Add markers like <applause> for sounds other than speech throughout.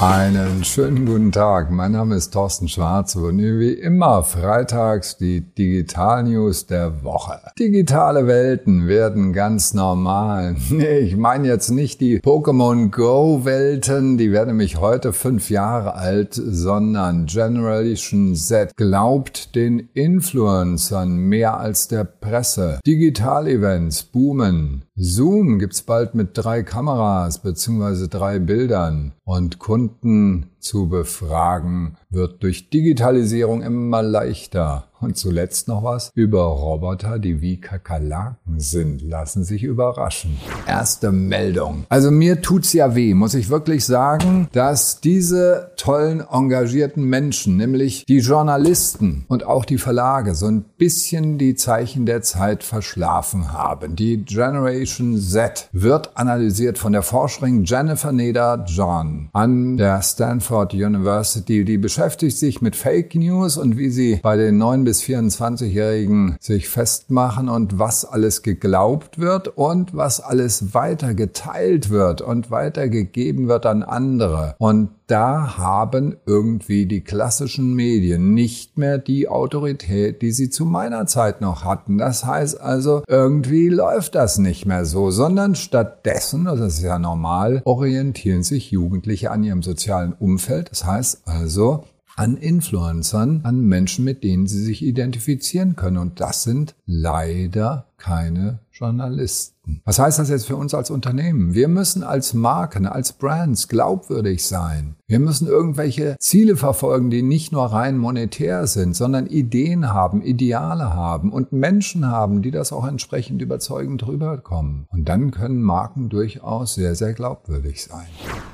Einen schönen guten Tag. Mein Name ist Thorsten Schwarz und wie immer freitags die Digital News der Woche. Digitale Welten werden ganz normal. <laughs> Ich meine jetzt nicht die Pokémon Go Welten, die werden nämlich heute fünf Jahre alt, sondern Generation Z glaubt den Influencern mehr als der Presse. Digital Events boomen. Zoom gibt's bald mit drei Kameras bzw. drei Bildern und Kunden 嗯。Zu befragen wird durch Digitalisierung immer leichter. Und zuletzt noch was über Roboter, die wie Kakerlaken sind. Lassen sich überraschen. Erste Meldung. Also mir tut's ja weh, muss ich wirklich sagen, dass diese tollen, engagierten Menschen, nämlich die Journalisten und auch die Verlage, so ein bisschen die Zeichen der Zeit verschlafen haben. Die Generation Z wird analysiert von der Forscherin Jennifer Neda John an der Stanford University. Die beschäftigt sich mit Fake News und wie sie bei den neuen bis 24-Jährigen sich festmachen und was alles geglaubt wird und was alles weiter geteilt wird und weitergegeben wird an andere. Und da haben irgendwie die klassischen Medien nicht mehr die Autorität, die sie zu meiner Zeit noch hatten. Das heißt also, irgendwie läuft das nicht mehr so, sondern stattdessen, das ist ja normal, orientieren sich Jugendliche an ihrem sozialen Umfeld. Das heißt also, an Influencern, an Menschen, mit denen sie sich identifizieren können. Und das sind leider keine Journalisten. Was heißt das jetzt für uns als Unternehmen? Wir müssen als Marken, als Brands glaubwürdig sein. Wir müssen irgendwelche Ziele verfolgen, die nicht nur rein monetär sind, sondern Ideen haben, Ideale haben und Menschen haben, die das auch entsprechend überzeugend rüberkommen. Und dann können Marken durchaus sehr, sehr glaubwürdig sein.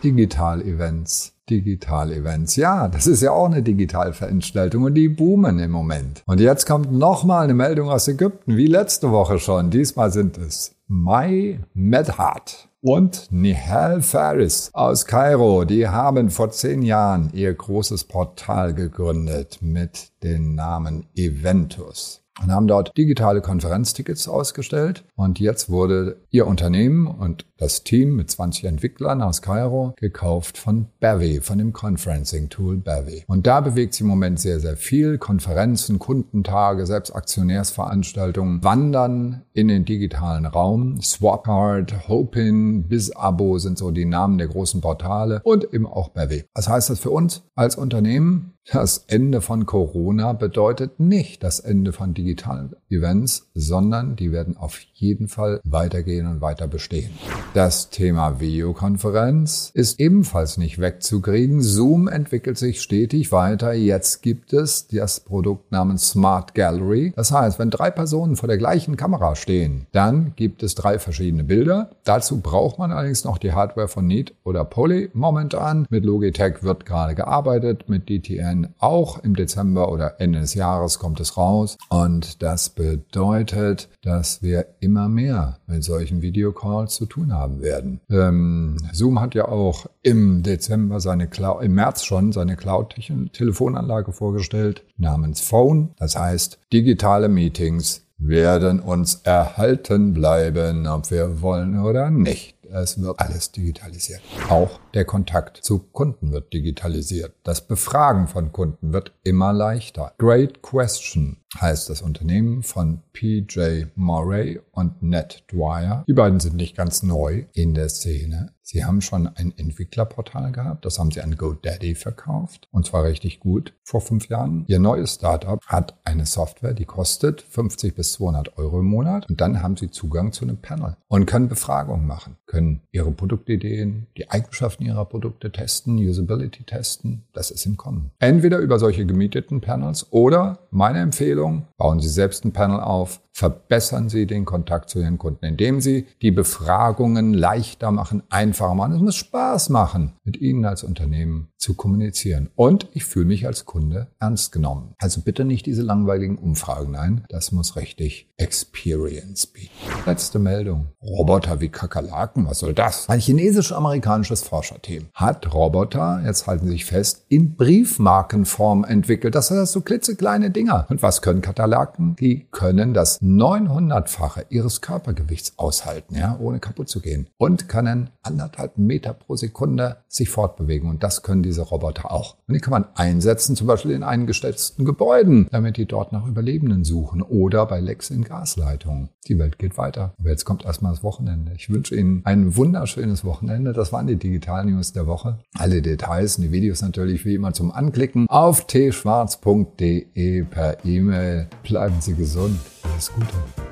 Digital-Events. Digital-Events. Ja, das ist ja auch eine Digitalveranstaltung und die boomen im Moment. Und jetzt kommt nochmal eine Meldung aus Ägypten, wie letzte Woche schon. Diesmal sind es Mai Medhat und Nihal Faris aus Kairo. Die haben vor zehn Jahren ihr großes Portal gegründet mit dem Namen Eventus und haben dort digitale Konferenztickets ausgestellt. Und jetzt wurde ihr Unternehmen und das Team mit 20 Entwicklern aus Kairo gekauft von Bevy, von dem Conferencing-Tool Bevy. Und da bewegt sich im Moment sehr, sehr viel. Konferenzen, Kundentage, selbst Aktionärsveranstaltungen wandern in den digitalen Raum. Swapcard, Hopin, BizAbo sind so die Namen der großen Portale und eben auch Bevy. Was heißt das für uns als Unternehmen? Das Ende von Corona bedeutet nicht das Ende von digitalen Events, sondern die werden auf jeden Fall weitergehen und weiter bestehen. Das Thema Videokonferenz ist ebenfalls nicht wegzukriegen. Zoom entwickelt sich stetig weiter. Jetzt gibt es das Produkt namens Smart Gallery. Das heißt, wenn drei Personen vor der gleichen Kamera stehen, dann gibt es drei verschiedene Bilder. Dazu braucht man allerdings noch die Hardware von Neat oder Poly momentan. Mit Logitech wird gerade gearbeitet, mit DTN sein. Auch im Dezember oder Ende des Jahres kommt es raus. Und das bedeutet, dass wir immer mehr mit solchen Videocalls zu tun haben werden. Ähm, Zoom hat ja auch im Dezember seine Cloud, im März schon seine Cloud-Telefonanlage vorgestellt namens Phone. Das heißt, digitale Meetings werden uns erhalten bleiben, ob wir wollen oder nicht. Es wird alles digitalisiert. Auch der Kontakt zu Kunden wird digitalisiert. Das Befragen von Kunden wird immer leichter. Great Question heißt das Unternehmen von PJ Murray und Ned Dwyer. Die beiden sind nicht ganz neu in der Szene. Sie haben schon ein Entwicklerportal gehabt, das haben sie an GoDaddy verkauft und zwar richtig gut vor fünf Jahren. Ihr neues Startup hat eine Software, die kostet 50 bis 200 Euro im Monat und dann haben sie Zugang zu einem Panel und können Befragungen machen, können ihre Produktideen, die Eigenschaften ihrer Produkte testen, Usability testen. Das ist im Kommen. Entweder über solche gemieteten Panels oder meine Empfehlung, bauen Sie selbst ein Panel auf, verbessern Sie den Kontakt zu Ihren Kunden, indem Sie die Befragungen leichter machen, einfacher machen. Es muss Spaß machen, mit Ihnen als Unternehmen zu kommunizieren. Und ich fühle mich als Kunde ernst genommen. Also bitte nicht diese langweiligen Umfragen ein. Das muss richtig Experience bieten. Letzte Meldung. Roboter wie Kakerlaken, was soll das? Ein chinesisch-amerikanisches Forscherteam hat Roboter, jetzt halten Sie sich fest, in Briefmarkenform entwickelt. Das sind so klitzekleine Dinger. Und was können Kakerlaken? Die können das 900-fache ihres Körpergewichts aushalten, ja, ohne kaputt zu gehen. Und können anderthalb Meter pro Sekunde sich fortbewegen. Und das können diese Roboter auch. Und die kann man einsetzen, zum Beispiel in eingestellten Gebäuden, damit die dort nach Überlebenden suchen oder bei Lecks in Gasleitungen. Die Welt geht weiter. Aber jetzt kommt erstmal das Wochenende. Ich wünsche Ihnen ein wunderschönes Wochenende. Das waren die Digital News der Woche. Alle Details und die Videos natürlich wie immer zum Anklicken auf tschwarz.de per E-Mail. Bleiben Sie gesund. Alles Gute.